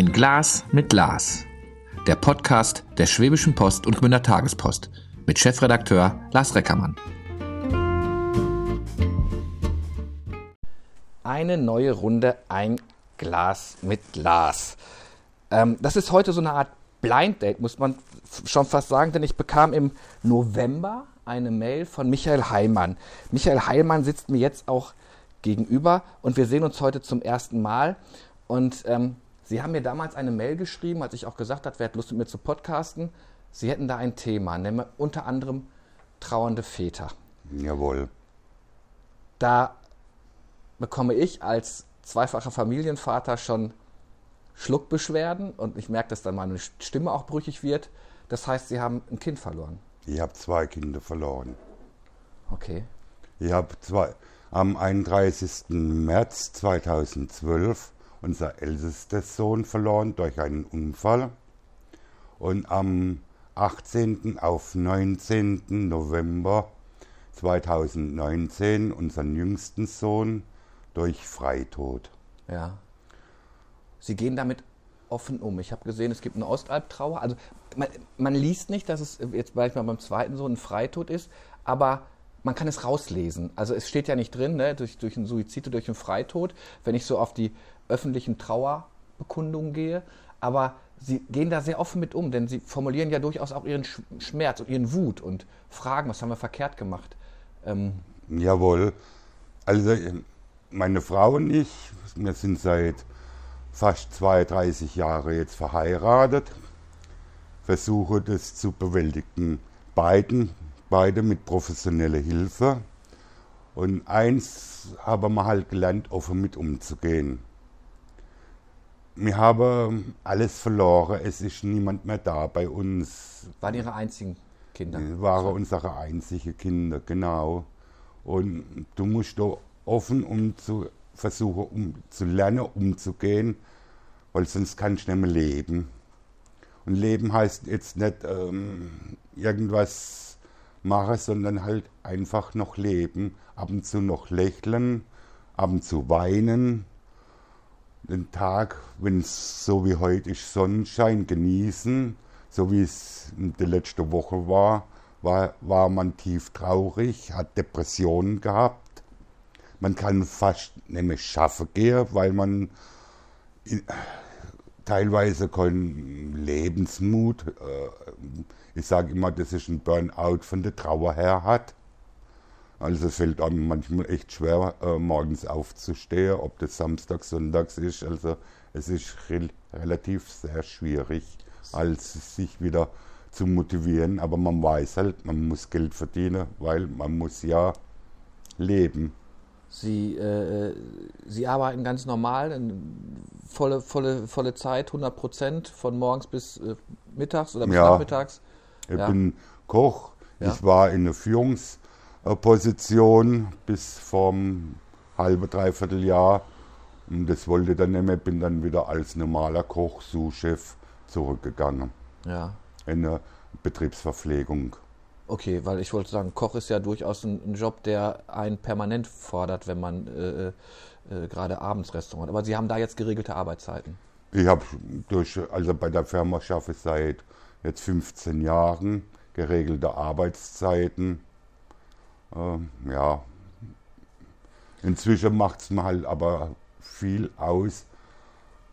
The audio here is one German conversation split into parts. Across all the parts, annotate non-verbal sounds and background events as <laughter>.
Ein Glas mit Glas. Der Podcast der Schwäbischen Post und Gmünder Tagespost mit Chefredakteur Lars Reckermann. Eine neue Runde Ein Glas mit Glas. Ähm, das ist heute so eine Art Blind Date, muss man schon fast sagen, denn ich bekam im November eine Mail von Michael Heilmann. Michael Heilmann sitzt mir jetzt auch gegenüber und wir sehen uns heute zum ersten Mal. Und ähm, Sie haben mir damals eine Mail geschrieben, als ich auch gesagt habe, wer hat Lust mit mir zu podcasten. Sie hätten da ein Thema, nämlich unter anderem trauernde Väter. Jawohl. Da bekomme ich als zweifacher Familienvater schon Schluckbeschwerden und ich merke, dass dann meine Stimme auch brüchig wird. Das heißt, Sie haben ein Kind verloren. Ich habe zwei Kinder verloren. Okay. Ich habe zwei, am 31. März 2012 unser ältester Sohn verloren durch einen Unfall und am 18. auf 19. November 2019 unseren jüngsten Sohn durch Freitod. Ja. Sie gehen damit offen um. Ich habe gesehen, es gibt eine Ostalbtrauer. Also man, man, liest nicht, dass es jetzt beispielsweise beim zweiten Sohn ein Freitod ist, aber man kann es rauslesen. Also es steht ja nicht drin, ne, durch, durch einen Suizid oder durch einen Freitod, wenn ich so auf die öffentlichen Trauerbekundungen gehe. Aber sie gehen da sehr offen mit um, denn sie formulieren ja durchaus auch ihren Schmerz und ihren Wut und fragen, was haben wir verkehrt gemacht. Ähm Jawohl. Also meine Frau und ich, wir sind seit fast 32 Jahren jetzt verheiratet, versuche das zu bewältigen. Beiden, beide mit professioneller Hilfe. Und eins haben wir halt gelernt, offen mit umzugehen wir haben alles verloren. Es ist niemand mehr da bei uns. Waren Ihre einzigen Kinder? Waren so. unsere einzigen Kinder, genau. Und du musst da offen, um zu versuchen, um zu lernen, umzugehen, weil sonst kannst du nicht mehr leben. Und Leben heißt jetzt nicht ähm, irgendwas machen, sondern halt einfach noch leben, ab und zu noch lächeln, ab und zu weinen den Tag, wenn es so wie heute ist, Sonnenschein genießen, so wie es in der letzten Woche war, war, war man tief traurig, hat Depressionen gehabt. Man kann fast mehr schaffen gehen, weil man teilweise keinen Lebensmut, äh, ich sage immer, das ist ein Burnout von der Trauer her hat. Also es fällt einem manchmal echt schwer, äh, morgens aufzustehen, ob das Samstag, Sonntags ist. Also es ist re relativ sehr schwierig, als sich wieder zu motivieren. Aber man weiß halt, man muss Geld verdienen, weil man muss ja leben. Sie, äh, Sie arbeiten ganz normal, volle, volle, volle Zeit, 100 Prozent, von morgens bis äh, mittags oder bis ja, nachmittags? Ich ja. bin Koch, ja. ich war in der Führungs- Position bis vom halbe, dreiviertel Jahr. Und das wollte dann nicht mehr, bin dann wieder als normaler Koch, Sous-Chef zurückgegangen. Ja. In eine Betriebsverpflegung. Okay, weil ich wollte sagen, Koch ist ja durchaus ein, ein Job, der einen permanent fordert, wenn man äh, äh, gerade abends Restaurant hat. Aber Sie haben da jetzt geregelte Arbeitszeiten? Ich habe durch, also bei der Firma schaffe ich seit jetzt 15 Jahren geregelte Arbeitszeiten ähm, ja, inzwischen macht es mir halt aber viel aus,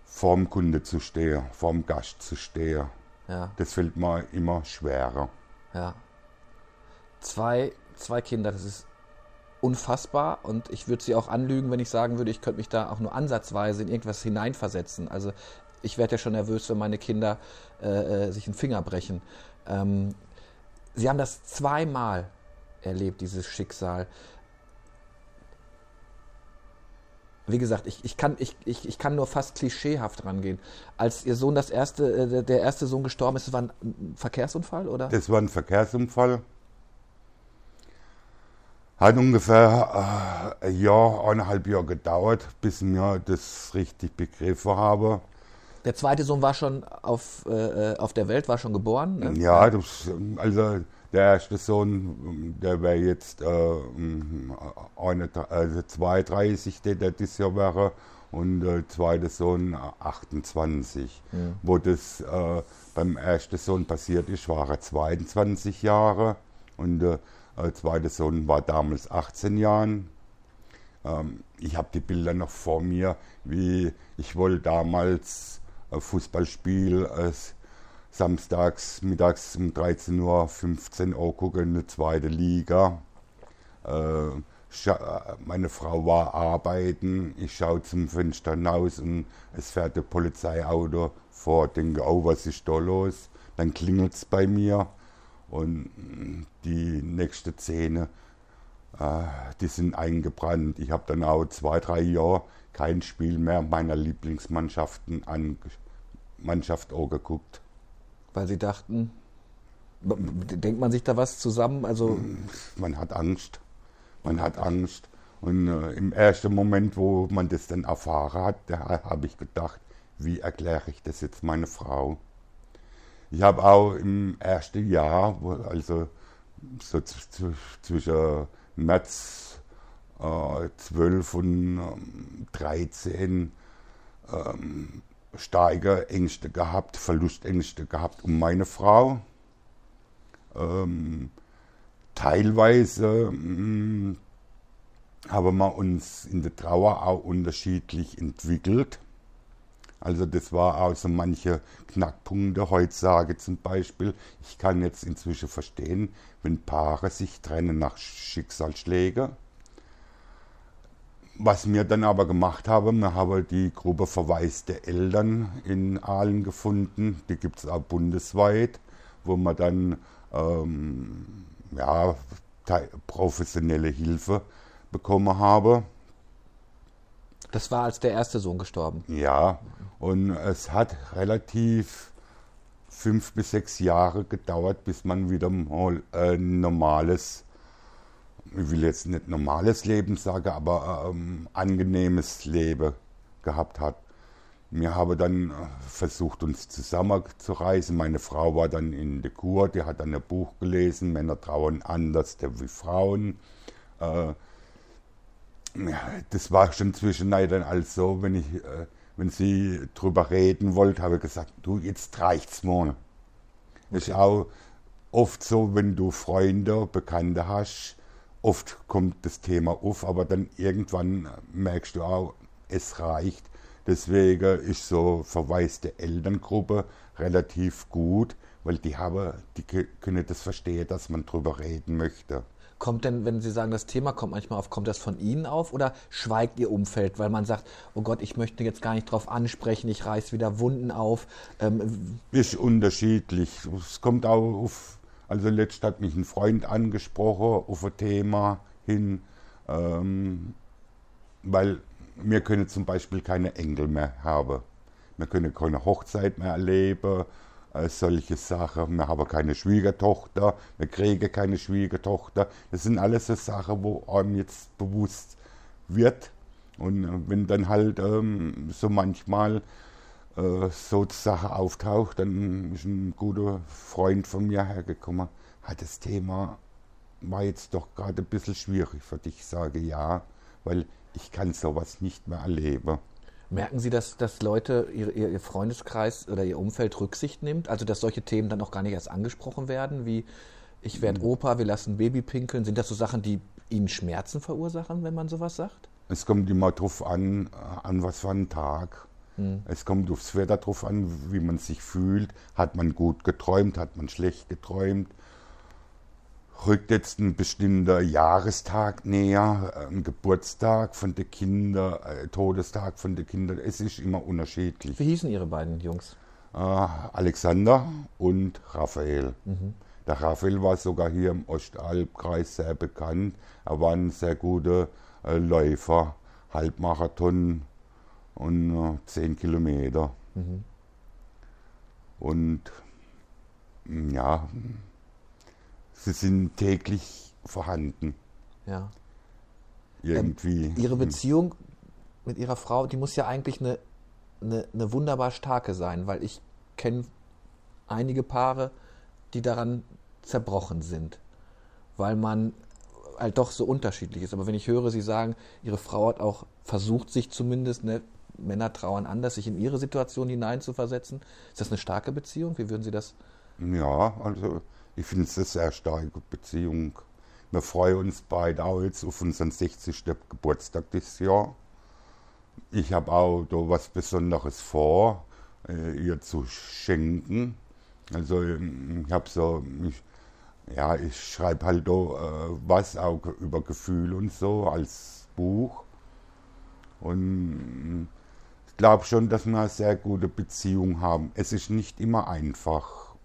vorm Kunde zu stehen, vorm Gast zu stehen. Ja. Das fällt mir immer schwerer. Ja. Zwei, zwei Kinder, das ist unfassbar und ich würde sie auch anlügen, wenn ich sagen würde, ich könnte mich da auch nur ansatzweise in irgendwas hineinversetzen. Also ich werde ja schon nervös, wenn meine Kinder äh, äh sich einen Finger brechen. Ähm, sie haben das zweimal erlebt, dieses Schicksal. Wie gesagt, ich, ich, kann, ich, ich, ich kann nur fast klischeehaft rangehen. Als Ihr Sohn das erste, äh, der erste Sohn gestorben ist, das war ein Verkehrsunfall, oder? Das war ein Verkehrsunfall. Hat ungefähr äh, ein Jahr, eineinhalb Jahre gedauert, bis mir das richtig begriffen habe. Der zweite Sohn war schon auf, äh, äh auf der Welt, war schon geboren? Ne? Ja, das, also der erste Sohn, der wäre jetzt äh, eine, also 32, der, der dieses Jahr wäre. und der äh, zweite Sohn 28. Mhm. Wo das äh, beim ersten Sohn passiert ist, war er 22 Jahre und der äh, zweite Sohn war damals 18 Jahre. Ähm, ich habe die Bilder noch vor mir, wie ich wollte damals Fußballspiel äh, samstags mittags um 13.15 Uhr gucken, in der zweiten Liga. Äh, meine Frau war arbeiten, ich schaue zum Fenster hinaus und es fährt ein Polizeiauto vor, denke, oh, was ist da los? Dann klingelt es bei mir und die nächste Szene, äh, die sind eingebrannt. Ich habe dann auch zwei, drei Jahre kein Spiel mehr meiner Lieblingsmannschaften an Mannschaft auch geguckt. Weil sie dachten, denkt man sich da was zusammen? Also man hat Angst. Man hat Angst. Und äh, im ersten Moment, wo man das dann erfahren hat, da habe ich gedacht, wie erkläre ich das jetzt meiner Frau? Ich habe auch im ersten Jahr, also so zwischen März äh, 12 und ähm, 13, ähm, starke Ängste gehabt, Verlustängste gehabt um meine Frau. Ähm, teilweise mh, mm, haben wir uns in der Trauer auch unterschiedlich entwickelt. Also das war auch so manche Knackpunkte. Heute sage zum Beispiel, ich kann jetzt inzwischen verstehen, wenn Paare sich trennen nach Schicksalsschlägen. Was wir dann aber gemacht haben, wir haben die Gruppe verwaiste Eltern in Aalen gefunden. Die gibt es auch bundesweit, wo man dann ähm, ja, professionelle Hilfe bekommen habe. Das war als der erste Sohn gestorben. Ja, und es hat relativ fünf bis sechs Jahre gedauert, bis man wieder mal ein normales, ich will jetzt nicht normales Leben sagen, aber ähm, angenehmes Leben gehabt hat. Wir haben dann äh, versucht, uns zusammenzureißen. Meine Frau war dann in der Kur, die hat dann ein Buch gelesen, Männer trauen anders wie Frauen. Äh, das war schon zwischendurch dann alles so, wenn, ich, äh, wenn sie drüber reden wollte, habe ich gesagt, du, jetzt reicht's mal. Das ist auch oft so, wenn du Freunde, Bekannte hast, oft kommt das Thema auf, aber dann irgendwann merkst du auch, es reicht Deswegen ist so verwaiste Elterngruppe relativ gut, weil die haben, die können das verstehen, dass man drüber reden möchte. Kommt denn, wenn Sie sagen, das Thema kommt manchmal auf, kommt das von Ihnen auf oder schweigt Ihr Umfeld, weil man sagt, oh Gott, ich möchte jetzt gar nicht drauf ansprechen, ich reiß wieder Wunden auf? Ähm, ist unterschiedlich. Es kommt auch auf, also letzt hat mich ein Freund angesprochen auf ein Thema hin, ähm, weil wir können zum Beispiel keine Enkel mehr haben. Wir können keine Hochzeit mehr erleben, äh, solche Sachen. Wir haben keine Schwiegertochter, wir kriegen keine Schwiegertochter. Das sind alles so Sachen, wo einem jetzt bewusst wird. Und äh, wenn dann halt ähm, so manchmal äh, so Sache auftaucht, dann ist ein guter Freund von mir hergekommen, hat das Thema war jetzt doch gerade ein bisschen schwierig für dich, sage ja, weil ich kann sowas nicht mehr erleben. Merken Sie, dass, dass Leute, ihr, ihr Freundeskreis oder Ihr Umfeld Rücksicht nimmt? Also, dass solche Themen dann auch gar nicht erst angesprochen werden, wie ich werde mhm. Opa, wir lassen Baby pinkeln. Sind das so Sachen, die Ihnen Schmerzen verursachen, wenn man sowas sagt? Es kommt immer drauf an, an was für einen Tag. Mhm. Es kommt aufs Wetter drauf an, wie man sich fühlt. Hat man gut geträumt, hat man schlecht geträumt rückt jetzt ein bestimmter Jahrestag näher, ein Geburtstag von den Kindern, ein Todestag von den Kindern. Es ist immer unterschiedlich. Wie hießen Ihre beiden Jungs? Äh, Alexander und Raphael. Mhm. Der Raphael war sogar hier im Ostalbkreis sehr bekannt. Er war ein sehr guter äh, Läufer, Halbmarathon und äh, 10 Kilometer. Mhm. Und ja, sie sind täglich vorhanden. Ja. Irgendwie. Ähm, ihre Beziehung mit ihrer Frau, die muss ja eigentlich eine, eine, eine wunderbar starke sein, weil ich kenne einige Paare, die daran zerbrochen sind, weil man halt doch so unterschiedlich ist. Aber wenn ich höre, Sie sagen, Ihre Frau hat auch versucht, sich zumindest ne, Männer trauern anders, sich in ihre Situation hineinzuversetzen. Ist das eine starke Beziehung? Wie würden Sie das? Ja, also ich finde es eine sehr starke Beziehung. Wir freuen uns beide auch jetzt auf unseren 60. Geburtstag dieses Jahr. Ich habe auch da was Besonderes vor, äh, ihr zu schenken. Also ähm, ich habe so, ich, ja, ich schreibe halt da äh, was auch über Gefühl und so als Buch. Und glaube schon, dass wir eine sehr gute Beziehung haben. Es ist nicht immer einfach,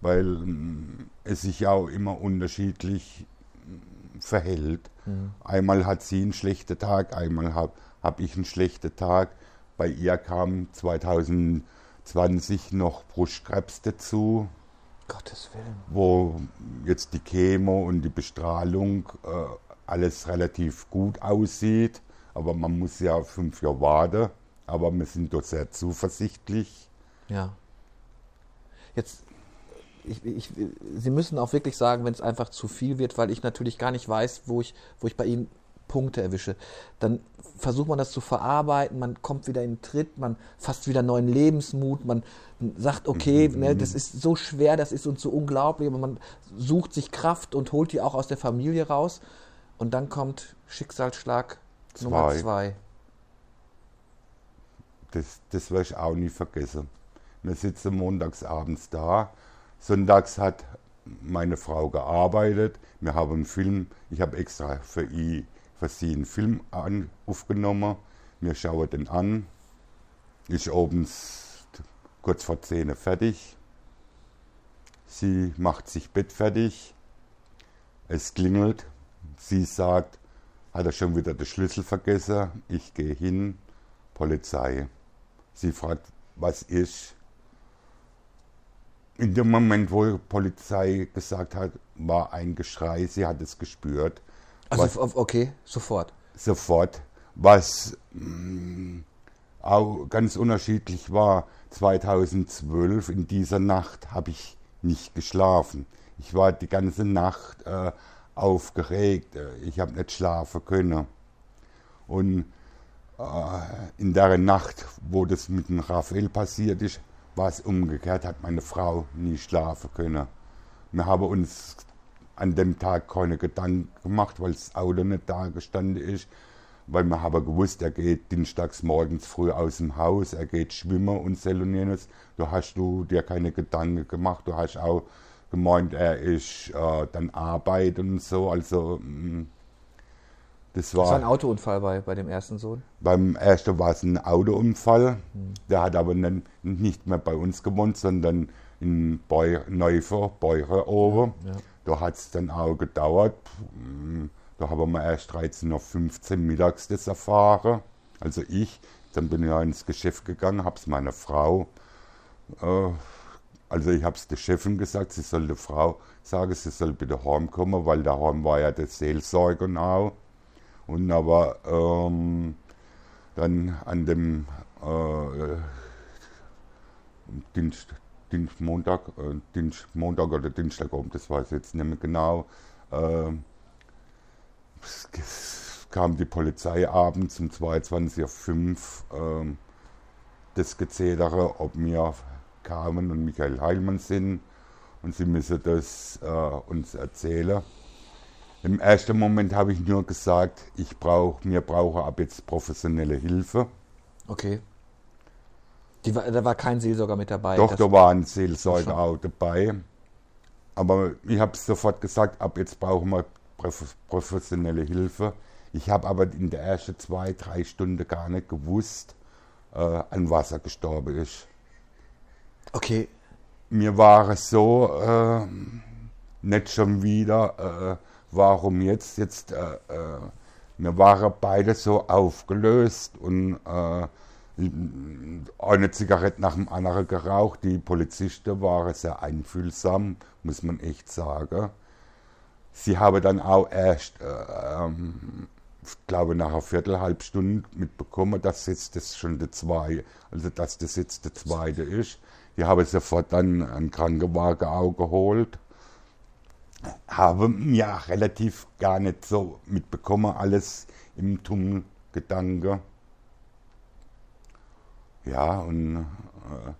weil mm, es sich auch immer unterschiedlich mm, verhält. Mhm. Einmal hat sie einen schlechten Tag, einmal habe hab ich einen schlechten Tag. Bei ihr kam 2020 noch Brustkrebs dazu. Gottes Willen. Wo jetzt die Chemo und die Bestrahlung äh, alles relativ gut aussieht. Aber man muss ja fünf Jahre warten. Aber wir sind dort sehr zuversichtlich. Ja. Jetzt, ich, ich, Sie müssen auch wirklich sagen, wenn es einfach zu viel wird, weil ich natürlich gar nicht weiß, wo ich, wo ich bei Ihnen Punkte erwische, dann versucht man das zu verarbeiten, man kommt wieder in den Tritt, man fasst wieder neuen Lebensmut, man sagt, okay, mhm. ne, das ist so schwer, das ist uns so unglaublich, aber man sucht sich Kraft und holt die auch aus der Familie raus. Und dann kommt Schicksalsschlag zwei. Nummer zwei. Das, das werde ich auch nie vergessen. Wir sitzen montags abends da. Sonntags hat meine Frau gearbeitet. Wir haben einen Film, ich habe extra für, ihn, für sie einen Film an, aufgenommen. Wir schauen den an. Ich abends kurz vor 10 fertig. Sie macht sich Bett fertig. Es klingelt. Sie sagt, hat er schon wieder den Schlüssel vergessen. Ich gehe hin, Polizei. Sie fragt, was ist. In dem Moment, wo die Polizei gesagt hat, war ein Geschrei, sie hat es gespürt. Also, was, okay, sofort. Sofort. Was mh, mm, auch ganz unterschiedlich war, 2012, in dieser Nacht habe ich nicht geschlafen. Ich war die ganze Nacht äh, aufgeregt, ich habe nicht schlafen können. Und äh, in der Nacht, wo das mit dem Raphael passiert ist, war es umgekehrt, hat meine Frau nie schlafen können. Wir haben uns an dem Tag keine Gedanken gemacht, weil das Auto nicht da gestanden ist, weil wir haben gewusst, er geht dienstags morgens früh aus dem Haus, er geht schwimmen und so und. Da hast du dir keine Gedanken gemacht, du hast auch gemeint, er ist äh, dann arbeiten und so. Also mm, das war, das war ein Autounfall bei, bei dem ersten Sohn? Beim ersten war es ein Autounfall. Hm. Der hat aber dann nicht mehr bei uns gewohnt, sondern in Beu Neufer, Beure oben. Ja. Da hat es dann auch gedauert. Mm, da haben wir erst 13.15 Uhr mittags das erfahren. Also ich. Dann bin ich ja ins Geschäft gegangen, habe es meiner Frau äh, also ich habe es der Chefin gesagt, sie soll der Frau sagen, sie soll bitte heimkommen, weil daheim war ja der Seelsorger auch. Und aber ähm, dann an dem äh, Dienst, Dienst, Montag, äh, Dienst, Montag oder Dienstagabend, das weiß ich jetzt nicht mehr genau, äh, kam die Polizei abends um 22.05 Uhr äh, das Gezedere, ob mir kamen und Michael Heilmann sind und sie müssen das äh, uns erzählen. Im ersten Moment habe ich nur gesagt, ich brauche, mir brauche ab jetzt professionelle Hilfe. Okay. Die, da war kein Seelsorger mit dabei. Doch, da war ein Seelsorger auch dabei. Aber ich habe sofort gesagt, ab jetzt brauchen wir professionelle Hilfe. Ich habe aber in der ersten zwei, drei Stunden gar nicht gewusst, äh, an was er gestorben ist. Okay. Mir war es so, äh, nicht schon wieder, äh, warum jetzt? Jetzt, äh, äh wir waren beide so aufgelöst und äh, eine Zigarette nach dem anderen geraucht. Die Polizisten waren sehr einfühlsam, muss man echt sagen. Sie haben dann auch erst, äh, ähm, ich glaube, nach einer Viertel, halb Stunde mitbekommen, dass jetzt das schon der zweite, also dass das jetzt der zweite ist. Die habe sofort dann einen Krankenwagen auch geholt. Habe ja relativ gar nicht so mitbekommen, alles im Tunnelgedanke. Ja, und äh,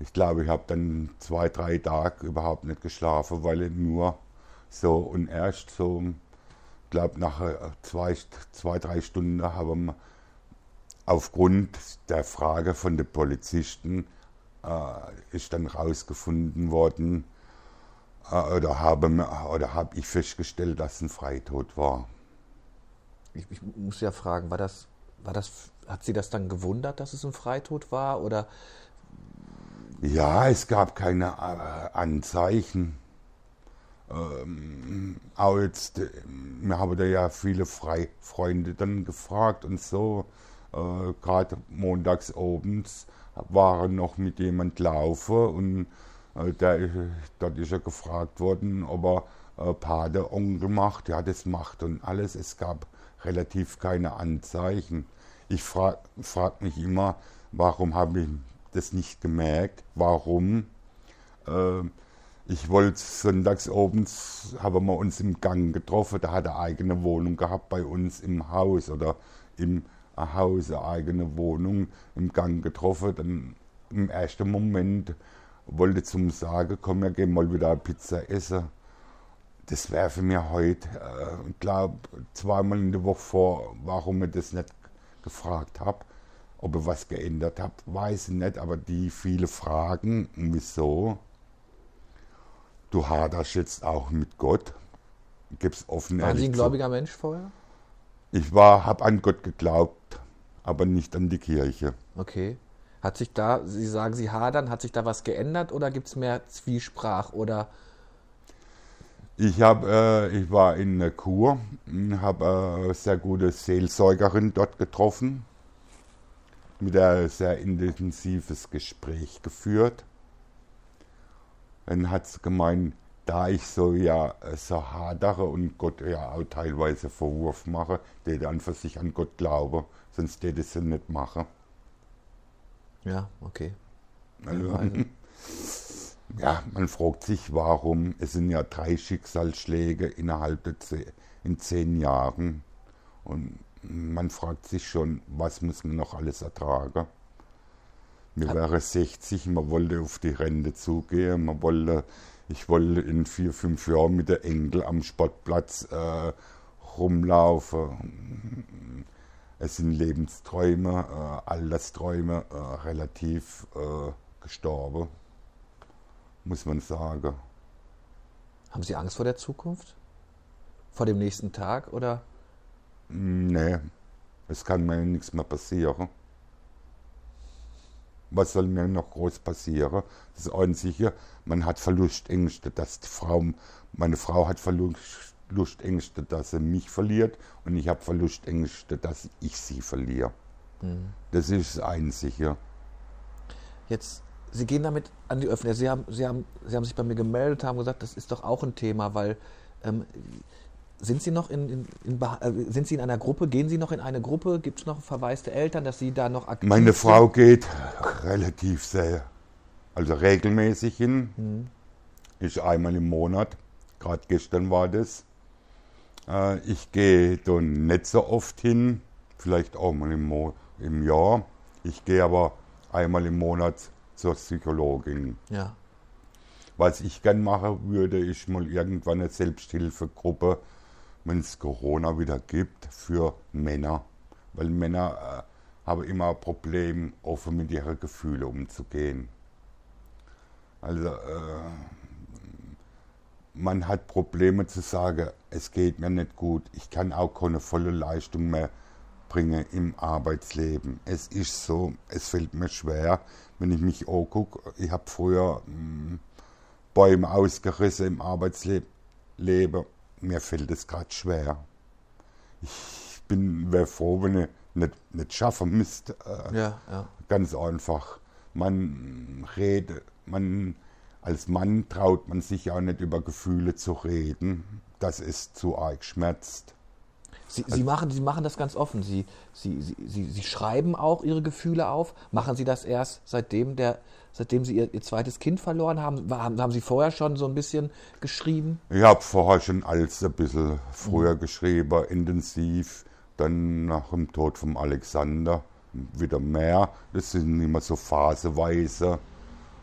ich glaube, ich habe dann zwei, drei Tage überhaupt nicht geschlafen, weil ich nur so und erst so, ich glaube, nach äh, zwei, zwei, drei Stunden haben aufgrund der Frage von den Polizisten äh, ist dann rausgefunden worden, äh, oder habe, oder habe ich festgestellt, dass ein Freitod war. Ich, ich, muss ja fragen, war das, war das, hat Sie das dann gewundert, dass es ein Freitod war? Oder ja, es gab keine äh, Anzeichen. Ähm, auch jetzt, wir haben da ja viele Fre Freunde dann gefragt und so. Äh, Gerade montags abends waren noch mit jemand laufen und äh, der, dort ist er gefragt worden, ob er äh, Pate Onkel macht. Ja, das macht und alles. Es gab relativ keine Anzeichen. Ich frage frag mich immer, warum habe ich das nicht gemerkt. Warum? Äh, ich wollte sonntags abends, haben wir uns im Gang getroffen, da hat er eigene Wohnung gehabt bei uns im Haus oder im Haus, eine eigene Wohnung im Gang getroffen. Dann im ersten Moment wollte zum sagen, komm, wir gehen mal wieder Pizza essen. Das wäre für mich heute, äh, ich glaube, zweimal in der Woche vor, warum ich das nicht gefragt habe. Ob ihr was geändert habt, weiß ich nicht, aber die viele Fragen, wieso? Du haderst jetzt auch mit Gott. Gib's offen Waren Sie ein gläubiger zu. Mensch vorher? Ich war, habe an Gott geglaubt, aber nicht an die Kirche. Okay. Hat sich da, Sie sagen, Sie hadern, hat sich da was geändert oder gibt es mehr Zwiesprach oder? Ich, hab, äh, ich war in der Kur, habe eine sehr gute Seelsorgerin dort getroffen mit ein sehr intensives Gespräch geführt. Dann hat sie gemeint, da ich so ja so hadere und Gott ja auch teilweise Vorwurf mache, der dann für sich an Gott glaube, sonst würde ich sie nicht machen. Ja, okay. Also, <laughs> ja, man fragt sich, warum. Es sind ja drei Schicksalsschläge innerhalb der zehn, in zehn Jahren. Und man fragt sich schon, was muss man noch alles ertragen. Mir wäre 60, man wollte auf die Rente zugehen, man wollte, ich wollte in vier, fünf Jahren mit der Enkel am Sportplatz äh, rumlaufen. Es sind Lebensträume, äh, Altersträume äh, relativ äh, gestorben, muss man sagen. Haben Sie Angst vor der Zukunft? Vor dem nächsten Tag oder? Nee, es kann mir nichts mehr passieren. Was soll mir noch groß passieren? Das Einzige, man hat Verlustängste, dass die Frau, meine Frau hat Verlustängste, dass sie mich verliert und ich habe Verlustängste, dass ich sie verliere. Mhm. Das ist das Einzige. Jetzt, Sie gehen damit an die Öffentlichkeit. Sie haben, Sie, haben, Sie haben sich bei mir gemeldet, haben gesagt, das ist doch auch ein Thema, weil ähm, sind Sie noch in, in, in, äh, sind Sie in einer Gruppe? Gehen Sie noch in eine Gruppe? Gibt es noch verwaiste Eltern, dass Sie da noch aktiv Meine Frau sind? geht relativ sehr, also regelmäßig hin. Mhm. Ich einmal im Monat. Gerade gestern war das. Äh, ich gehe dann nicht so oft hin, vielleicht auch mal im, Mo im Jahr. Ich gehe aber einmal im Monat zur Psychologin. Ja. Was ich gern machen würde, ist mal irgendwann eine Selbsthilfegruppe wenn es Corona wieder gibt, für Männer. Weil Männer äh, haben immer ein Problem, offen mit ihren Gefühlen umzugehen. Also äh, man hat Probleme zu sagen, es geht mir nicht gut, ich kann auch keine volle Leistung mehr bringen im Arbeitsleben. Es ist so, es fällt mir schwer, wenn ich mich angucke. Ich habe früher mh, hm, Bäume ausgerissen im Arbeitsleben mir fällt es gerade schwer. Ich bin wäre froh, wenn ich nicht, nicht schaffen müsste. Äh, ja, ja. Ganz einfach. Man redet, man als Mann traut man sich auch nicht über Gefühle zu reden. Das ist zu arg schmerzt. Sie, Sie, machen, Sie machen das ganz offen. Sie, Sie, Sie, Sie, schreiben auch Ihre Gefühle auf. Machen Sie das erst seitdem, der, seitdem Sie Ihr, Ihr zweites Kind verloren haben? haben? Haben Sie vorher schon so ein bisschen geschrieben? Ich habe vorher schon alles ein bisschen früher mhm. geschrieben, intensiv. Dann nach dem Tod von Alexander wieder mehr. Das sind immer so phaseweise.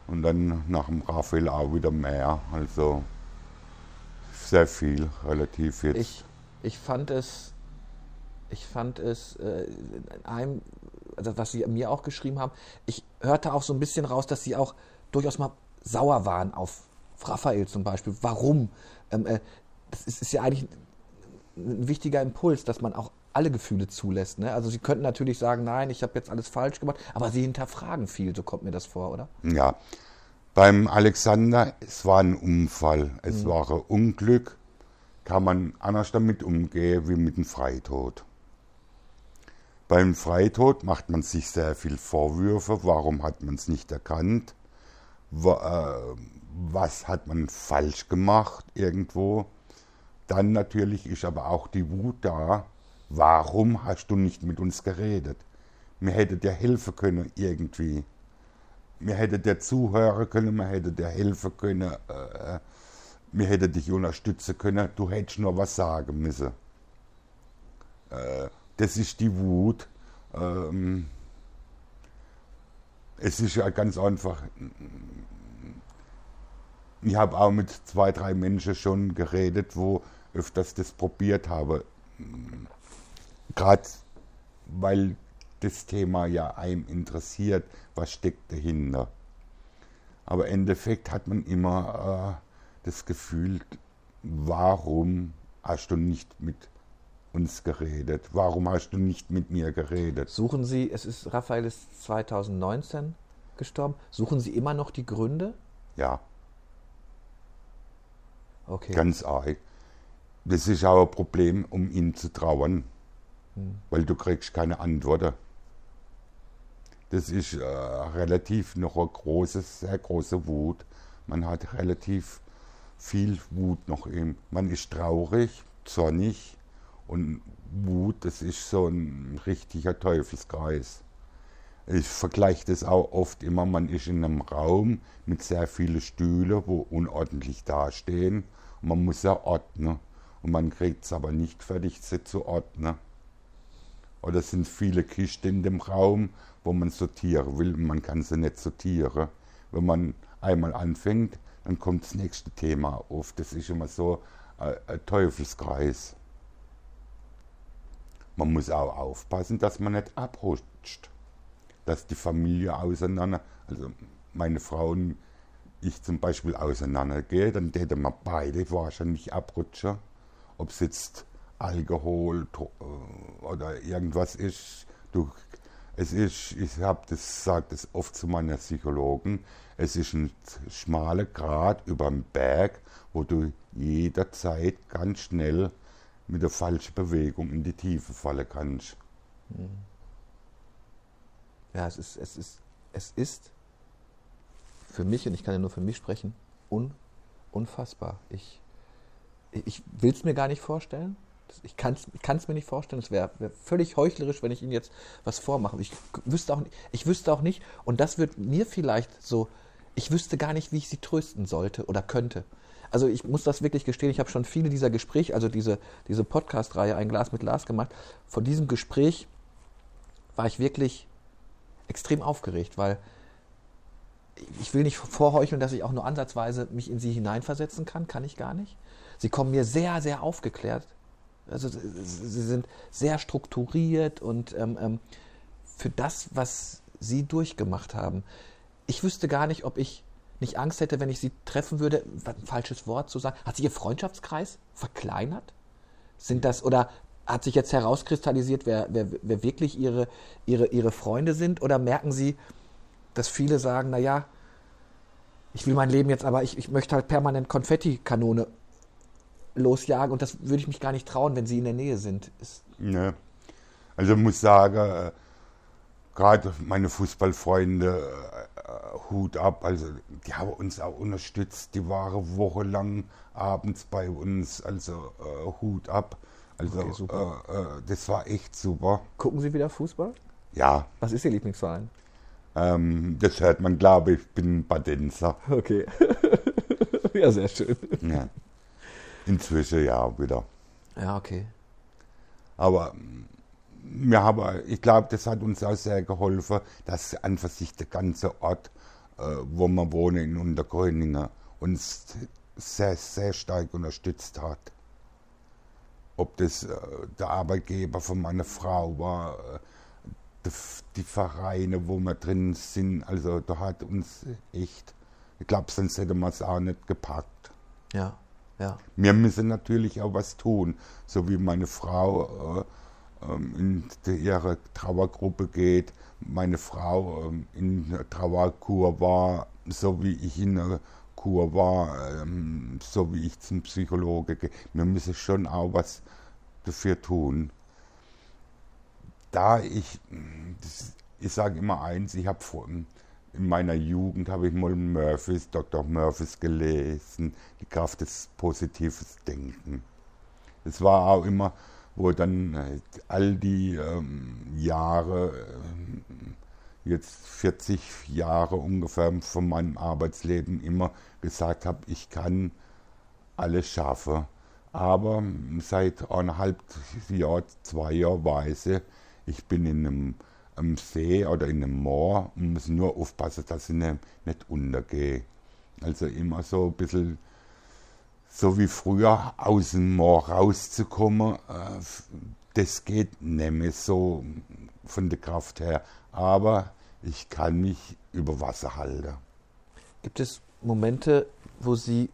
Und dann nach dem Raphael auch wieder mehr. Also sehr viel, relativ jetzt. Ich, ich fand es, ich fand es äh, in einem, also was Sie mir auch geschrieben haben, ich hörte auch so ein bisschen raus, dass Sie auch durchaus mal sauer waren auf Raphael zum Beispiel. Warum? Ähm, äh, das ist, ist ja eigentlich ein, ein wichtiger Impuls, dass man auch alle Gefühle zulässt. Ne? Also Sie könnten natürlich sagen, nein, ich habe jetzt alles falsch gemacht, aber Sie hinterfragen viel, so kommt mir das vor, oder? Ja, beim Alexander, es war ein Unfall, es war ein Unglück, kann man anders damit umgehen wie mit dem Freitod. Beim Freitod macht man sich sehr viel Vorwürfe, warum hat man es nicht erkannt, äh, was hat man falsch gemacht irgendwo. Dann natürlich ist aber auch die Wut da, warum hast du nicht mit uns geredet? Mir hätte dir helfen können irgendwie mir hätte der zuhören können, mir hätte der helfen können, äh, mir hätte dich unterstützen können, du hättest nur was sagen müssen. Äh, das ist die Wut. Ähm, es ist ja ganz einfach. Ich habe auch mit zwei, drei Menschen schon geredet, wo öfters das probiert habe. Gerade weil das Thema ja einem interessiert, was steckt dahinter. Aber im Endeffekt hat man immer äh, das Gefühl, warum hast du nicht mit uns geredet? Warum hast du nicht mit mir geredet? Suchen Sie, es ist, Raphael ist 2019 gestorben, suchen Sie immer noch die Gründe? Ja, Okay. ganz arg. Das ist auch ein Problem, um ihn zu trauern, weil du kriegst keine Antworten. Das ist äh, relativ noch eine große, sehr große Wut. Man hat relativ viel Wut noch im. Man ist traurig, zornig und Wut, das ist so ein richtiger Teufelskreis. Ich vergleiche das auch oft immer, man ist in einem Raum mit sehr vielen Stühlen, wo unordentlich dastehen. Und man muss ja ordnen. Und man kriegt es aber nicht fertig, sie zu ordnen. Oder es sind viele Kisten in dem Raum, wo man sortieren will man kann sie nicht sortieren. Wenn man einmal anfängt, dann kommt das nächste Thema auf. Das ist immer so ein, ein Teufelskreis. Man muss auch aufpassen, dass man nicht abrutscht. Dass die Familie auseinander, also meine Frau und ich zum Beispiel auseinandergehe, dann täten wir beide wahrscheinlich abrutschen. Ob es jetzt Alkohol äh, oder irgendwas ist. Du, es ist, ich habe das sagt das oft zu meiner Psychologen, es ist ein schmaler Grat über dem Berg, wo du jederzeit ganz schnell mit der falschen Bewegung in die Tiefe fallen kannst. Ja, es ist, es ist, es ist für mich, und ich kann ja nur für mich sprechen, un, unfassbar. Ich, ich will es mir gar nicht vorstellen. Ich kann es mir nicht vorstellen. Es wäre wär völlig heuchlerisch, wenn ich Ihnen jetzt was vormache. Ich wüsste, auch, nicht- ich wüsste auch nicht, und das wird mir vielleicht so, ich wüsste gar nicht, wie ich Sie trösten sollte oder könnte. Also ich muss das wirklich gestehen, ich habe schon viele dieser Gespräche, also diese, diese Podcast-Reihe Ein Glas mit Glas gemacht. Von diesem Gespräch war ich wirklich extrem aufgeregt, weil ich will nicht vorheucheln, dass ich auch nur ansatzweise mich in sie hineinversetzen kann, kann ich gar nicht. Sie kommen mir sehr, sehr aufgeklärt. Also sie sind sehr strukturiert und ähm, ähm, für das, was sie durchgemacht haben. Ich wüsste gar nicht, ob ich nicht Angst hätte, wenn ich sie treffen würde, ein falsches Wort zu sagen. Hat sich ihr Freundschaftskreis verkleinert? Sind das oder hat sich jetzt herauskristallisiert, wer, wer, wer wirklich ihre, ihre, ihre Freunde sind? Oder merken sie, dass viele sagen, naja, ich will mein Leben jetzt, aber ich, ich möchte halt permanent Konfettikanone losjagen und das würde ich mich gar nicht trauen, wenn sie in der Nähe sind. Ist, Ne? Also ich muss sagen, äh, gerade meine Fußballfreunde, äh, äh, Hut ab, also die haben uns auch unterstützt, die waren wochenlang abends bei uns, also Hut ab. Also Okay, super. Das war echt super. gucken Sie wieder Fußball? Ja, Was ist Ihr Lieblingsverein? ähm, das hört man, glaube ich, ich bin Badenser. Okay. <laughs> ja, sehr schön. Ja. Inzwischen ja wieder. Ja, okay. Aber mm, wir haben, ich glaube, das hat uns auch sehr geholfen, dass an für sich der ganze Ort, äh, wo wir wohnen in Untergröningen, uns sehr, sehr stark unterstützt hat. Ob das äh, der Arbeitgeber von meiner Frau war, äh, die, die, Vereine, wo wir drin sind, also da hat uns echt, ich glaube, sonst hätte man es auch nicht gepackt. Ja, ja. Wir müssen natürlich auch was tun, so wie meine Frau äh, ähm, in ihre Trauergruppe geht, meine Frau ähm, in Trauerkur war, so wie ich in der Kur war, ähm, so wie ich zum Psychologe gehe. Wir müssen schon auch was dafür tun. Da ich, das, ich sage immer eins, ich habe in meiner Jugend habe ich mal Murphys, Dr. Murphys gelesen, die Kraft des positiven Denken. Es war auch immer, wo dann äh, all die ähm, Jahre, äh, jetzt 40 Jahre ungefähr von meinem Arbeitsleben immer gesagt habe, ich kann alles schaffen. Aber seit eineinhalb Jahr, zwei Jahren weiß ich, ich bin in einem, einem See oder in einem Moor und muss nur aufpassen, dass ich nicht, nicht untergehe. Also immer so ein bisschen so wie früher aus dem Moor rauszukommen, äh, das geht mehr so von der Kraft her. Aber ich kann mich über Wasser halten. Gibt es Momente, wo Sie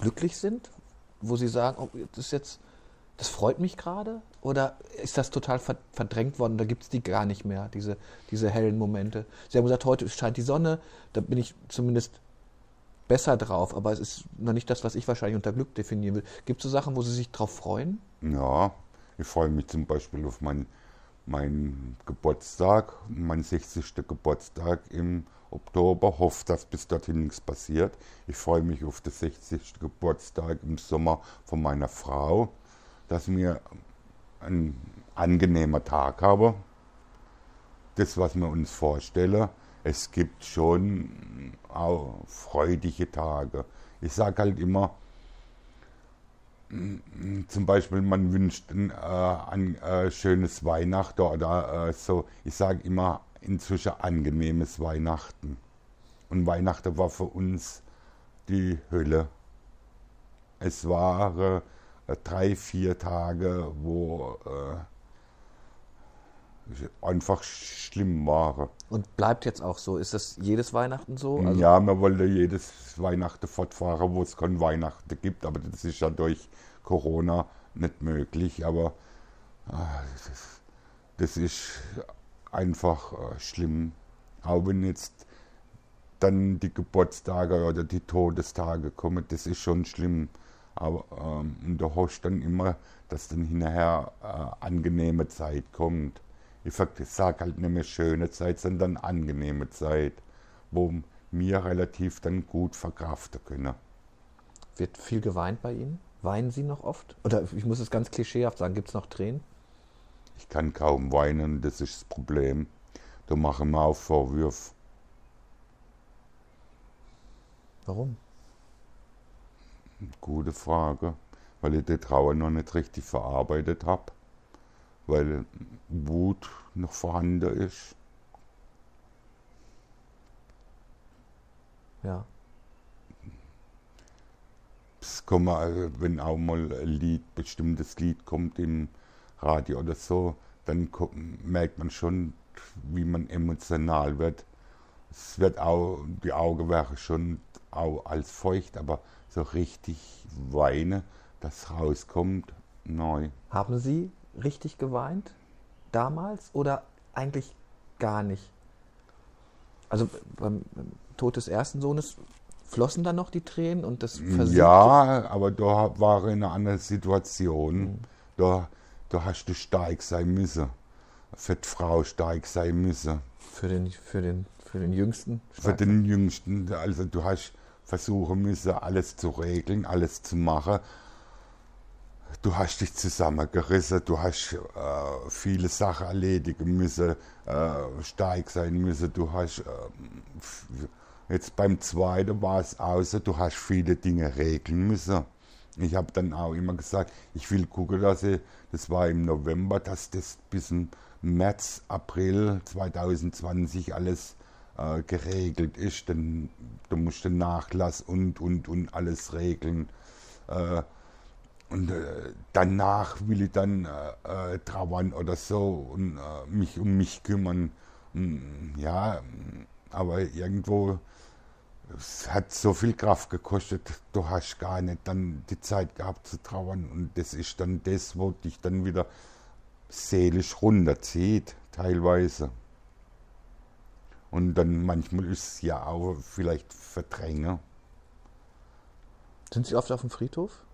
glücklich sind? Wo Sie sagen, oh, das ist jetzt, das freut mich gerade? Oder ist das total verdrängt worden? Da gibt es die gar nicht mehr, diese, diese hellen Momente. Sie haben gesagt, heute scheint die Sonne, da bin ich zumindest besser drauf, aber es ist noch nicht das, was ich wahrscheinlich unter Glück definieren will. Gibt es so Sachen, wo Sie sich drauf freuen? Ja, ich freue mich zum Beispiel auf meinen mein Geburtstag, mein 60. Geburtstag im Oktober. Hoffe, dass bis dorthin nichts passiert. Ich freue mich auf den 60. Geburtstag im Sommer von meiner Frau, dass mir ein angenehmer Tag habe. Das, was wir uns vorstellen. Es gibt schon auch freudige Tage. Ich sage halt immer, zum Beispiel, man wünscht ein, äh, ein äh, schönes Weihnachten oder äh, so. Ich sage immer inzwischen angenehmes Weihnachten. Und Weihnachten war für uns die Hölle. Es waren äh, drei, vier Tage, wo äh, einfach schlimm waren. Und bleibt jetzt auch so? Ist das jedes Weihnachten so? Also ja, man wollte jedes Weihnachten fortfahren, wo es kein Weihnachten gibt, aber das ist ja durch Corona nicht möglich. Aber ah, das, das ist einfach äh, schlimm. Auch wenn jetzt dann die Geburtstage oder die Todestage kommen, das ist schon schlimm. Aber ähm, da hoffst dann immer, dass dann hinterher äh, angenehme Zeit kommt ich sage halt nicht mehr schöne Zeit, sondern angenehme Zeit, wo wir relativ dann gut verkraften können. Wird viel geweint bei Ihnen? Weinen Sie noch oft? Oder ich muss es ganz klischeehaft sagen, gibt es noch Tränen? Ich kann kaum weinen, das ist das Problem. Da machen wir auch Vorwürfe. Warum? Gute Frage, weil ich die Trauer noch nicht richtig verarbeitet habe weil Wut noch vorhanden ist. Ja. Es kommt, wenn auch mal ein Lied, bestimmtes Lied kommt im Radio oder so, dann merkt man schon, wie man emotional wird. Es wird auch, die Augen wären schon auch als feucht, aber so richtig weine, das rauskommt, neu. Haben Sie richtig geweint damals oder eigentlich gar nicht? Also beim, Tod des ersten Sohnes flossen dann noch die Tränen und das versiegte? Ja, aber da war eine andere Situation. Mhm. Da, da hast du stark sein müssen. Für die Frau stark sein müssen. Für den, für den, für den Jüngsten? Für den Jüngsten. Also du hast versuchen müssen, alles zu regeln, alles zu machen du hast dich zusammengerissen, du hast äh, viele Sachen erledigen müssen, äh, stark sein müssen, du hast, äh, jetzt beim zweiten war es außer, du hast viele Dinge regeln müssen. Ich habe dann auch immer gesagt, ich will gucken, dass ich, das war im November, dass das bis im März, April 2020 alles äh, geregelt ist. Dann du musst den Nachlass und, und, und alles regeln. Äh, und äh, danach will ich dann äh, äh, trauern oder so und äh, mich um mich kümmern. Und, ja, aber irgendwo es hat so viel Kraft gekostet, du hast gar nicht dann die Zeit gehabt zu trauern und das ist dann das, wo dich dann wieder seelisch runterzieht, teilweise. Und dann manchmal ist es ja auch vielleicht Verdränge. Sind Sie oft auf dem Friedhof?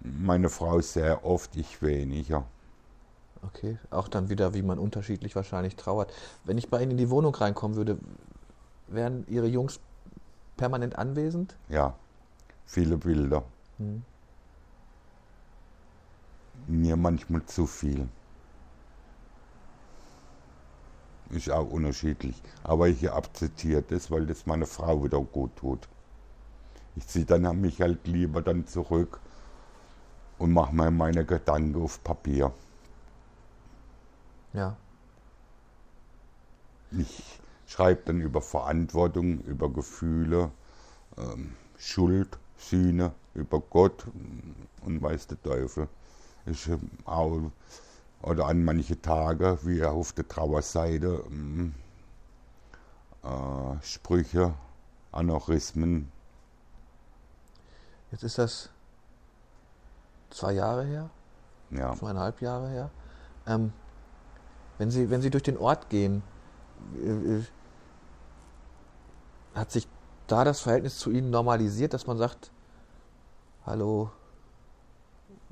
Meine Frau sehr oft, ich weniger. Okay, auch dann wieder, wie man unterschiedlich wahrscheinlich trauert. Wenn ich bei Ihnen in die Wohnung reinkommen würde, wären Ihre Jungs permanent anwesend? Ja, viele Bilder. Hm. Mir manchmal zu viel. Ist auch unterschiedlich. Aber ich akzeptiere das, weil das meine Frau wieder gut tut. Ich ziehe dann mich halt lieber dann zurück und mache mir meine Gedanken auf Papier. Ja. Ich schreibe dann über Verantwortung, über Gefühle, ähm, Schuld, Sühne, über Gott und weiß der Teufel. Ich auch, oder an manche Tage, wie auf der Trauerseite, ähm, äh, Sprüche, Aneurysmen. Jetzt ist das zwei Jahre her, ja. zweieinhalb Jahre her. Ähm, wenn, Sie, wenn Sie durch den Ort gehen, äh, hat sich da das Verhältnis zu Ihnen normalisiert, dass man sagt, hallo,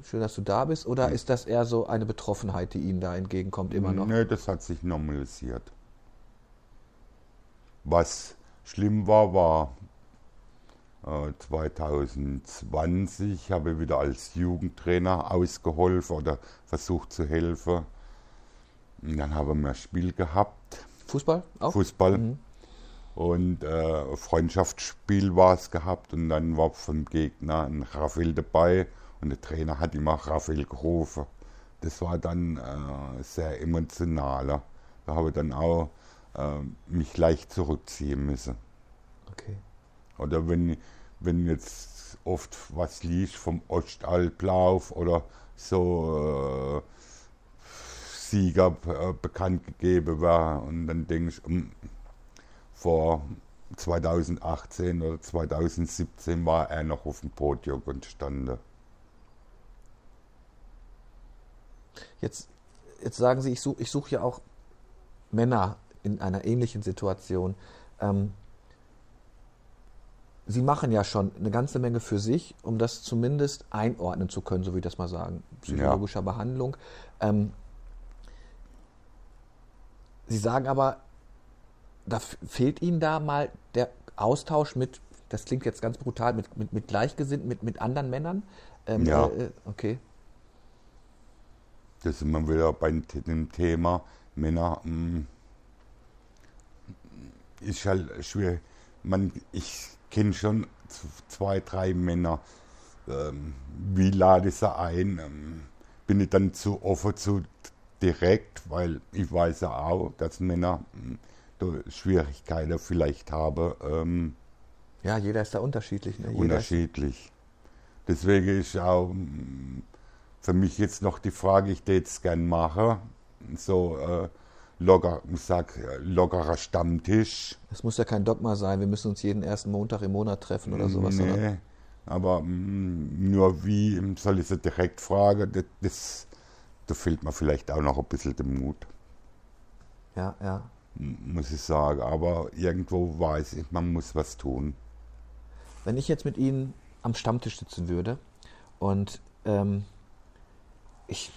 schön, dass du da bist? Oder ist das eher so eine Betroffenheit, die Ihnen da entgegenkommt, immer noch? Nee, das hat sich normalisiert. Was schlimm war, war 2020 äh, habe ich wieder als Jugendtrainer ausgeholfen oder versucht zu helfen. Und dann haben wir ein Spiel gehabt. Fußball auch? Fußball. Mhm. Und äh, Freundschaftsspiel war es gehabt und dann war vom Gegner ein Raphael dabei und der Trainer hat immer Raphael gerufen. Das war dann äh, sehr emotionaler. Da habe ich dann auch äh, mich leicht zurückziehen müssen. Okay. Oder wenn, wenn jetzt oft was liest vom Ostalblauf oder so äh, Sieger äh, bekannt gegeben war und dann denke ich, um, vor 2018 oder 2017 war er noch auf dem Podium gestanden. Jetzt, jetzt sagen Sie, ich suche ich such ja auch Männer in einer ähnlichen Situation. Ähm, Sie machen ja schon eine ganze Menge für sich, um das zumindest einordnen zu können, so wie ich das mal sagen, psychologischer ja. Behandlung. Ähm, Sie sagen aber, da fehlt Ihnen da mal der Austausch mit, das klingt jetzt ganz brutal, mit, mit, mit Gleichgesinnten, mit, mit anderen Männern? Ähm, ja. Äh, okay. Das ist immer wieder bei dem Thema Männer. Mh, hm, ist halt schwer. Man, ich kenne schon zwei, drei Männer. Ähm, wie lade ich sie ein? Ähm, bin ich dann zu offen, zu direkt, weil ich weiß ja auch, dass Männer hm, Schwierigkeiten vielleicht haben. Ähm, ja, jeder ist da unterschiedlich. Ne? unterschiedlich. Deswegen ist auch hm, für mich jetzt noch die Frage, ich würde es gerne machen, so äh, locker, ich sag, lockerer Stammtisch. Es muss ja kein Dogma sein, wir müssen uns jeden ersten Montag im Monat treffen oder sowas. Nee, oder? aber mh, mm, nur wie soll ich sie direkt fragen, das, das, da fehlt mir vielleicht auch noch ein bisschen der Mut. Ja, ja. Muss ich sagen, aber irgendwo weiß ich, man muss was tun. Wenn ich jetzt mit Ihnen am Stammtisch sitzen würde und ähm, ich,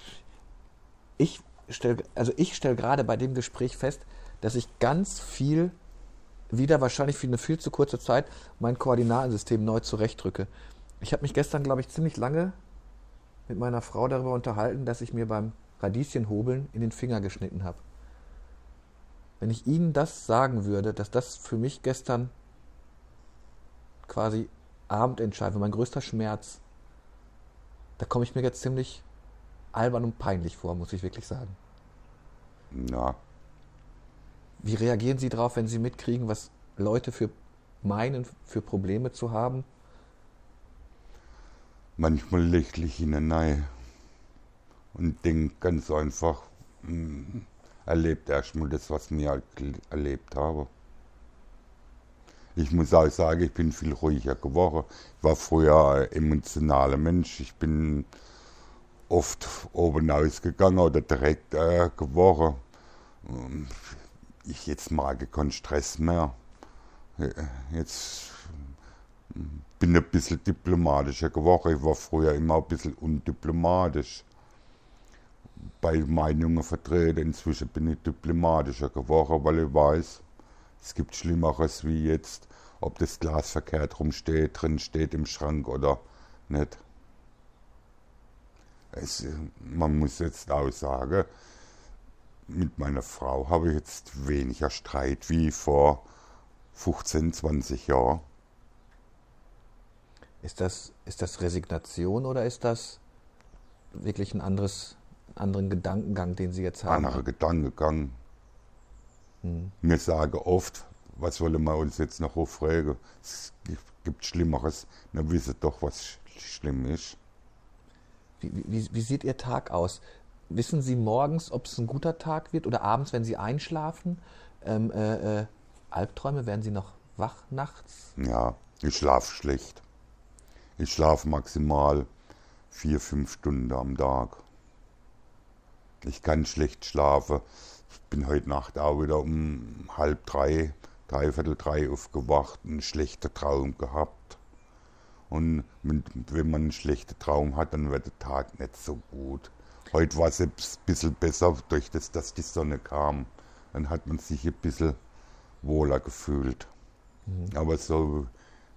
ich stelle, also ich stelle gerade bei dem Gespräch fest, dass ich ganz viel wieder wahrscheinlich für eine viel zu kurze Zeit mein Koordinatensystem neu zurechtdrücke. Ich habe mich gestern, glaube ich, ziemlich lange mit meiner Frau darüber unterhalten, dass ich mir beim Radieschenhobeln in den Finger geschnitten habe. Wenn ich Ihnen das sagen würde, dass das für mich gestern quasi Abendentscheid war, mein größter Schmerz, Da komme ich mir jetzt ziemlich albern und peinlich vor, muss ich wirklich sagen. Ja, Wie reagieren Sie darauf, wenn Sie mitkriegen, was Leute für meinen, für Probleme zu haben? manchmal lächle ich ihnen rein und denke ganz einfach, hm, erlebt erstmal das, was ich halt erlebt habe. Ich muss auch sagen, ich bin viel ruhiger geworden. Ich war früher ein emotionaler Mensch. Ich bin oft oben ausgegangen oder direkt äh, geworden. Ähm, Ich jetzt mag ich keinen Stress mehr. Äh, Jetzt hm, bin ein bisschen diplomatischer geworden. Ich war früher immer ein bisschen undiplomatisch. Bei Meinungen vertreten. Inzwischen bin ich diplomatischer geworden, weil ich weiß, es gibt Schlimmeres wie jetzt, ob das Glas verkehrt rumsteht, drin steht im Schrank oder nicht. Es, man muss jetzt auch sagen, mit meiner Frau habe ich jetzt weniger Streit wie vor 15, 20 Jahren. Ist das, ist das Resignation oder ist das wirklich ein anderes, anderen Gedankengang, den Sie jetzt haben? Anderer Gedankengang. Hm. Wir sagen oft, was wollen wir uns jetzt noch aufregen? Es gibt Schlimmeres. Wir wissen doch, was sch- schlimm ist. Wie, wie, sieht Ihr Tag aus? Wissen Sie morgens, ob es ein guter Tag wird oder abends, wenn Sie einschlafen? Ähm, äh, äh, Albträume, werden Sie noch wach nachts? Ja, ich schlafe schlecht. Ich schlafe maximal vier, fünf Stunden am Tag. Ich kann schlecht schlafen. Ich bin heute Nacht auch wieder um halb drei, dreiviertel drei aufgewacht, einen schlechten Traum gehabt. Und wenn, man einen schlechten Traum hat, dann wird der Tag nicht so gut. Heute war es ein bisschen besser, durch das, dass die Sonne kam. Dann hat man sich ein bisschen wohler gefühlt. Aber so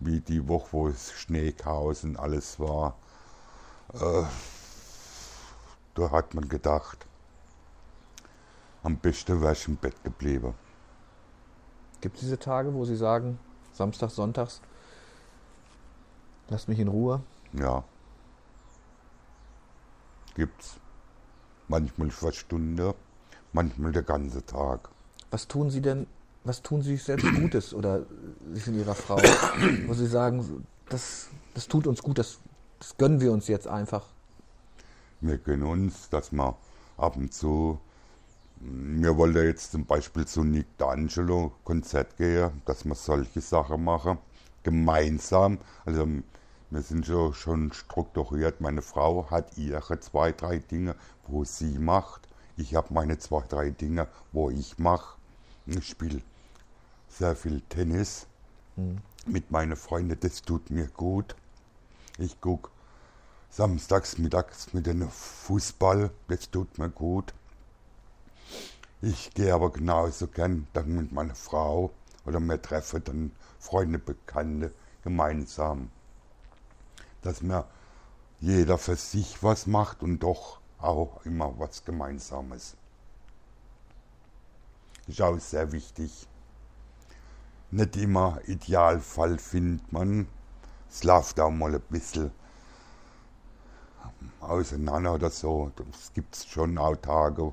wie die Woche, wo es Schneechaos und alles war, äh, da hat man gedacht, am besten wäre ich im Bett geblieben. Gibt es diese Tage, wo Sie sagen, Samstag, Sonntags, lasst mich in Ruhe? Ja. Gibt's. Manchmal für eine Stunde, manchmal der ganze Tag. Was tun Sie denn, was tun Sie sich selbst Gutes oder Sie und Ihrer Frau, <coughs> wo Sie sagen, das, das tut uns gut, das, das gönnen wir uns jetzt einfach? Wir gönnen uns, dass wir ab und zu, wir wollen ja jetzt zum Beispiel zu Nick D'Angelo Konzert gehen, dass wir solche Sachen machen, gemeinsam. Also wir sind schon, schon strukturiert. Meine Frau hat ihre zwei, drei Dinge, wo sie macht. Ich habe meine zwei, drei Dinge, wo ich mache. Ich spiele sehr viel Tennis mit meinen Freunden, das tut mir gut. Ich gucke samstags mittags mit dem Fußball, das tut mir gut. Ich gehe aber genauso gern dann mit meiner Frau oder wir treffen dann Freunde, Bekannte gemeinsam. Dass mir jeder für sich was macht und doch auch immer was Gemeinsames. Ist auch sehr wichtig. Nicht immer Idealfall findet man. Es läuft auch mal ein bisschen auseinander oder so. Es gibt schon auch Tage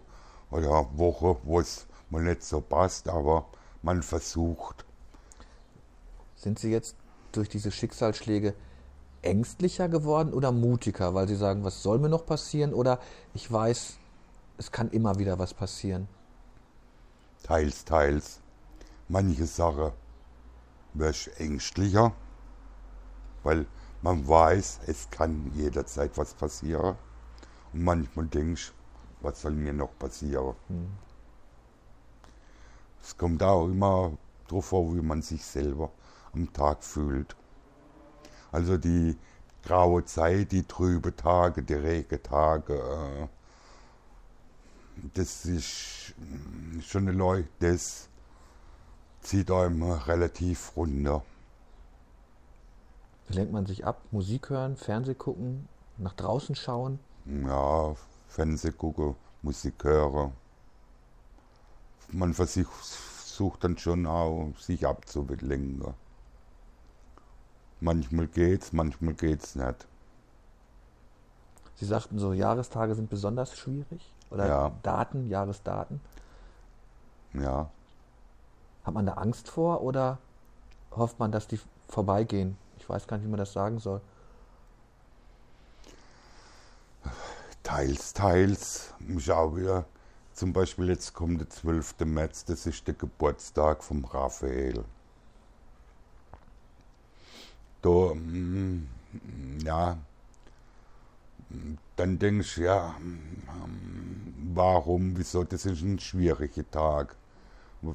oder Wochen, wo es mal nicht so passt, aber man versucht. Sind Sie jetzt durch diese Schicksalsschläge ängstlicher geworden oder mutiger, weil Sie sagen, was soll mir noch passieren? Oder ich weiß, es kann immer wieder was passieren. Teils, teils. Manche Sachen wirst ängstlicher, weil man weiß, es kann jederzeit was passieren. Und manchmal denkst was soll mir noch passieren? Es kommt auch immer darauf an, wie man sich selber am Tag fühlt. Also die graue Zeit, die trübe Tage, die Regentage, äh, das ist schon eine Leute, das zieht einem relativ runter. Wie lenkt man sich ab? Musik hören, Fernseh gucken, nach draußen schauen? Ja, Fernseh gucken, Musik hören. Man versucht dann schon auch, sich abzulenken. Manchmal geht's, manchmal geht's nicht. Sie sagten so, Jahrestage sind besonders schwierig oder Ja. Daten, Jahresdaten. Ja. Hat man da Angst vor oder hofft man, dass die vorbeigehen? Ich weiß gar nicht, wie man das sagen soll. Teils, teils. Mich auch wieder. Zum Beispiel jetzt kommt der 12. März, das ist der Geburtstag vom Raphael. Da, mm, ja, dann denke ich, ja, mm, warum, wieso, das ist ein schwieriger Tag.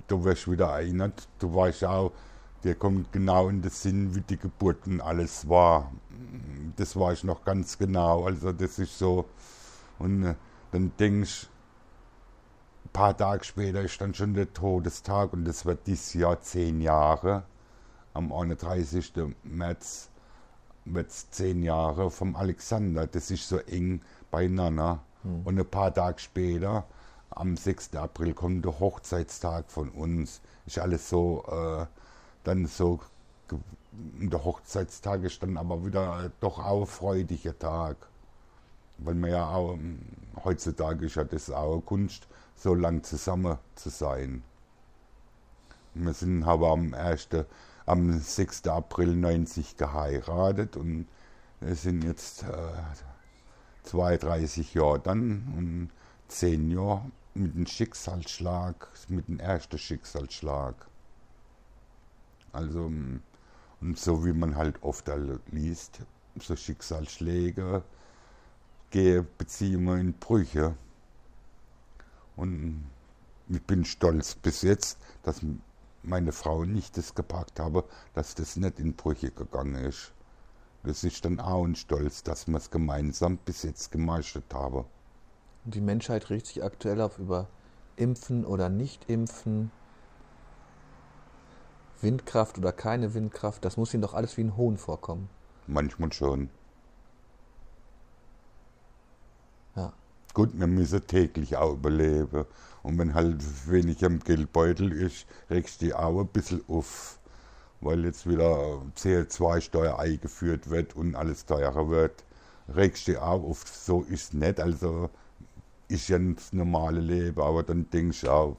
Du wirst wieder erinnert, du weißt auch, der kommt genau in den Sinn, wie die Geburt und alles war. Das weiß ich noch ganz genau, also das ist so, und äh, dann denke ich, ein paar Tage später ist dann schon der Todestag und das wird dieses Jahr zehn Jahre. Am 31. März wird es zehn Jahre vom Alexander. Das ist so eng beieinander. Und ein paar Tage später, am 6. April, kommt der Hochzeitstag von uns. Ist alles so, äh, dann so, der Hochzeitstag ist dann aber wieder doch auch ein freudiger Tag. Weil man ja auch, ähm, heutzutage ist ja das auch eine Kunst, so lang zusammen zu sein. Wir sind aber am 1., am 6. April 90 geheiratet und wir sind jetzt äh, 32 Jahre dann und 10 Jahre mit dem Schicksalsschlag, mit dem ersten Schicksalsschlag. Also, und so wie man halt oft alle liest, so Schicksalsschläge, gehe Beziehungen in Brüche. Und ich bin stolz bis jetzt, dass meine Frau nicht das gepackt habe, dass das nicht in Brüche gegangen ist. Das ist dann auch ein Stolz, dass wir es gemeinsam bis jetzt gemeistert haben. Die Menschheit richtet sich aktuell auf über Impfen oder Nicht-Impfen, Windkraft oder keine Windkraft. Das muss ihnen doch alles wie ein Hohn vorkommen. Manchmal schon. Ja. Gut, wir müssen täglich auch überleben. Und wenn halt wenig am Geldbeutel ist, regst du die auch ein bisschen auf. Weil jetzt wieder CO2-Steuer eingeführt wird und alles teurer wird, regst du die auch auf. So ist es nicht. Also ist ja das normale Leben. Aber dann denkst du auch,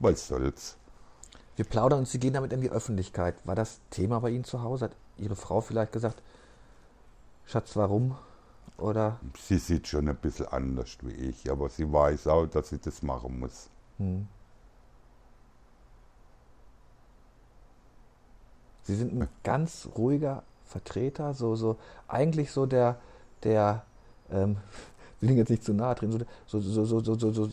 was soll's. Wir plaudern und Sie gehen damit in die Öffentlichkeit. War das Thema bei Ihnen zu Hause? Hat Ihre Frau vielleicht gesagt, Schatz, warum? Oder Sie sieht schon ein bisschen anders wie ich, aber sie weiß auch, dass sie das machen muss. hm. Sie sind ein ganz ruhiger Vertreter, so, so eigentlich so der, der, ähm, <laughs> will Ihnen jetzt nicht zu nahe treten, so, so, so, so, so, so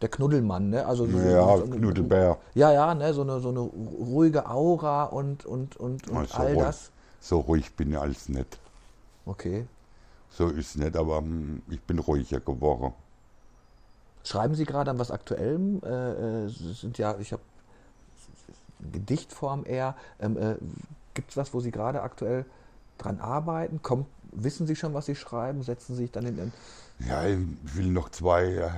der Knuddelmann, ne? Also so, Ja, so, so, Knuddelbär. Ja, ja, ne? So eine, so eine ruhige Aura und, und, und, und Also all ruhig. das. So ruhig bin ich als nicht. Okay. So ist nicht, aber hm, ich bin ruhiger geworden. Schreiben Sie gerade an was Aktuellem? Äh, äh, sind ja, ich habe Gedichtform eher. Ähm, äh, Gibt es was, wo Sie gerade aktuell dran arbeiten? Kommt, wissen Sie schon, was Sie schreiben? Setzen Sie sich dann in den. Ja, ich will noch zwei, äh,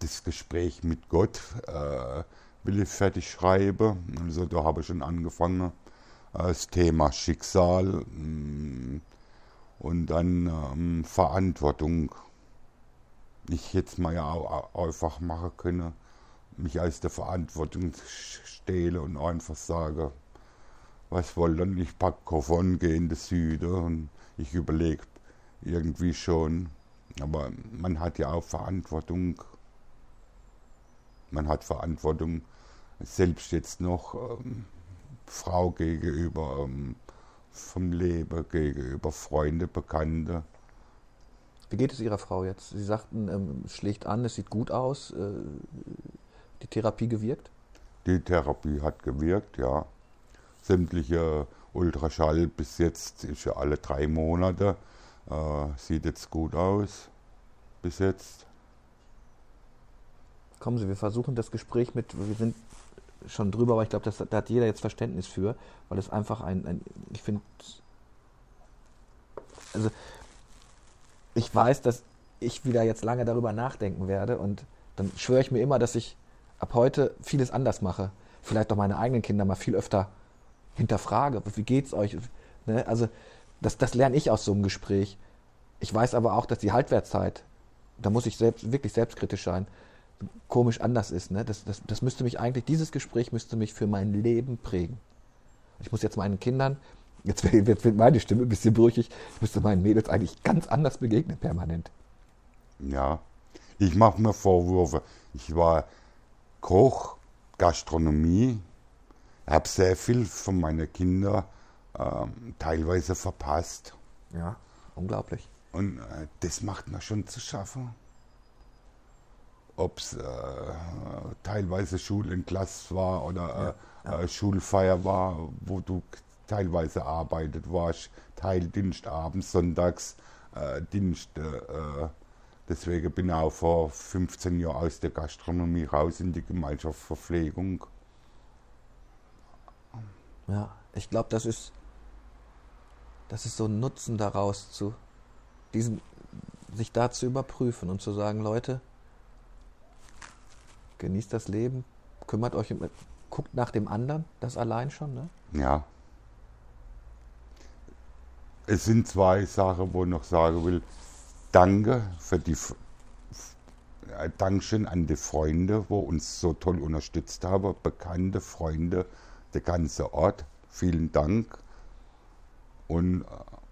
das Gespräch mit Gott äh, will ich fertig schreiben. Also da habe ich schon angefangen. Äh, Das Thema Schicksal mm, und dann ähm, Verantwortung. Ich jetzt mal ja auch au- einfach machen können, mich aus der Verantwortung stehle und einfach sage, was wollen dann? Ich packe Koffer und gehe in den Süden und ich überlege irgendwie schon. Aber man hat ja auch Verantwortung. Man hat Verantwortung, selbst jetzt noch ähm, Frau gegenüber, ähm, vom Leben gegenüber, Freunde, Bekannte. Wie geht es Ihrer Frau jetzt? Sie sagten, ähm, schlägt an, es sieht gut aus. Äh, die Therapie gewirkt? Die Therapie hat gewirkt, ja. Sämtliche Ultraschall bis jetzt ist ja alle drei Monate. Äh, sieht jetzt gut aus. Bis jetzt. Kommen Sie, wir versuchen das Gespräch mit, wir sind schon drüber, aber ich glaube, das- da hat jeder jetzt Verständnis für, weil es einfach ein, ein ich finde, also ich weiß, dass ich wieder jetzt lange darüber nachdenken werde und dann schwöre ich mir immer, dass ich ab heute vieles anders mache. Vielleicht auch meine eigenen Kinder mal viel öfter hinterfrage. Wie geht's euch? Ne? Also das, das lerne ich aus so einem Gespräch. Ich weiß aber auch, dass die Haltwertzeit, da muss ich selbst, wirklich selbstkritisch sein, komisch anders ist. Ne? Das, das, das müsste mich eigentlich, dieses Gespräch müsste mich für mein Leben prägen. Ich muss jetzt meinen Kindern, jetzt wird, meine Stimme ein bisschen brüchig, ich müsste meinen Mädels eigentlich ganz anders begegnen permanent. Ja, ich mache mir Vorwürfe. Ich war Koch, Gastronomie, habe sehr viel von meinen Kindern ähm, teilweise verpasst. Ja, unglaublich. Und äh, das macht mir schon zu schaffen. Ob es äh, teilweise Schulentlass war oder äh, ja, ja. Schulfeier war, wo du teilweise arbeitet warst, Teildienst abends, sonntags, äh, Dienste. Äh, deswegen bin ich auch vor 15 Jahren aus der Gastronomie raus in die Gemeinschaftsverpflegung. Ja, ich glaube, das ist, das ist so ein Nutzen daraus, zu diesen, sich da zu überprüfen und zu sagen, Leute, genießt das Leben, kümmert euch, guckt nach dem anderen, das allein schon, ne? Ja. Es sind zwei Sachen, wo ich noch sagen will, danke für die Dankeschön an die Freunde, wo uns so toll unterstützt haben, bekannte Freunde, der ganze Ort. Vielen Dank. Und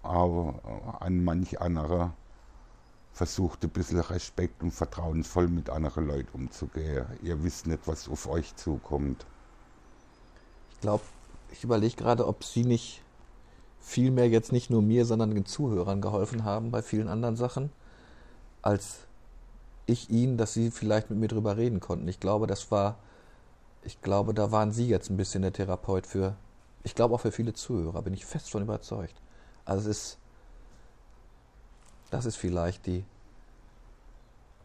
aber an manch andere versucht ein bisschen Respekt und vertrauensvoll mit anderen Leuten umzugehen. Ihr wisst nicht, was auf euch zukommt. Ich glaube, ich überlege gerade, ob Sie nicht vielmehr jetzt nicht nur mir, sondern den Zuhörern geholfen haben bei vielen anderen Sachen, als ich Ihnen, dass Sie vielleicht mit mir drüber reden konnten. Ich glaube, das war, ich glaube, da waren Sie jetzt ein bisschen der Therapeut für, ich glaube auch für viele Zuhörer, bin ich fest von überzeugt. Also es ist, das ist vielleicht die,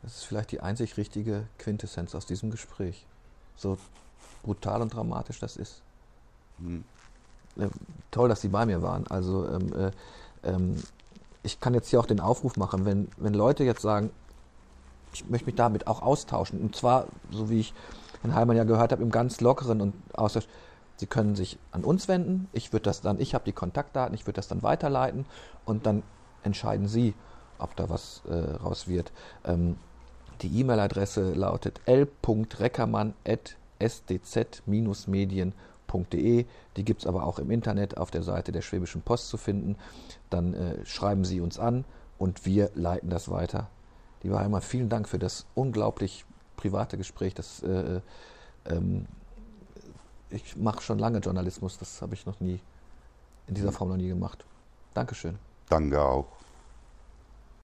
das ist vielleicht die einzig richtige Quintessenz aus diesem Gespräch. So brutal und dramatisch das ist. Mhm. Äh, toll, dass Sie bei mir waren. Also ähm, äh, ähm, ich kann jetzt hier auch den Aufruf machen, wenn, wenn Leute jetzt sagen, ich möchte mich damit auch austauschen. Und zwar, so wie ich Herrn Heimann ja gehört habe, im ganz lockeren und Austausch. Sie können sich an uns wenden. Ich würde das dann, ich habe die Kontaktdaten, ich würde das dann weiterleiten und dann entscheiden Sie, ob da was äh, raus wird. Ähm, die E-Mail-Adresse lautet l.reckermann.sdz-medien.de. Die gibt es aber auch im Internet auf der Seite der Schwäbischen Post zu finden. Dann äh, schreiben Sie uns an und wir leiten das weiter. Lieber Heimer, vielen Dank für das unglaublich private Gespräch. Das, äh, ähm, ich mache schon lange Journalismus, das habe ich noch nie in dieser Form noch nie gemacht. Dankeschön. Danke auch.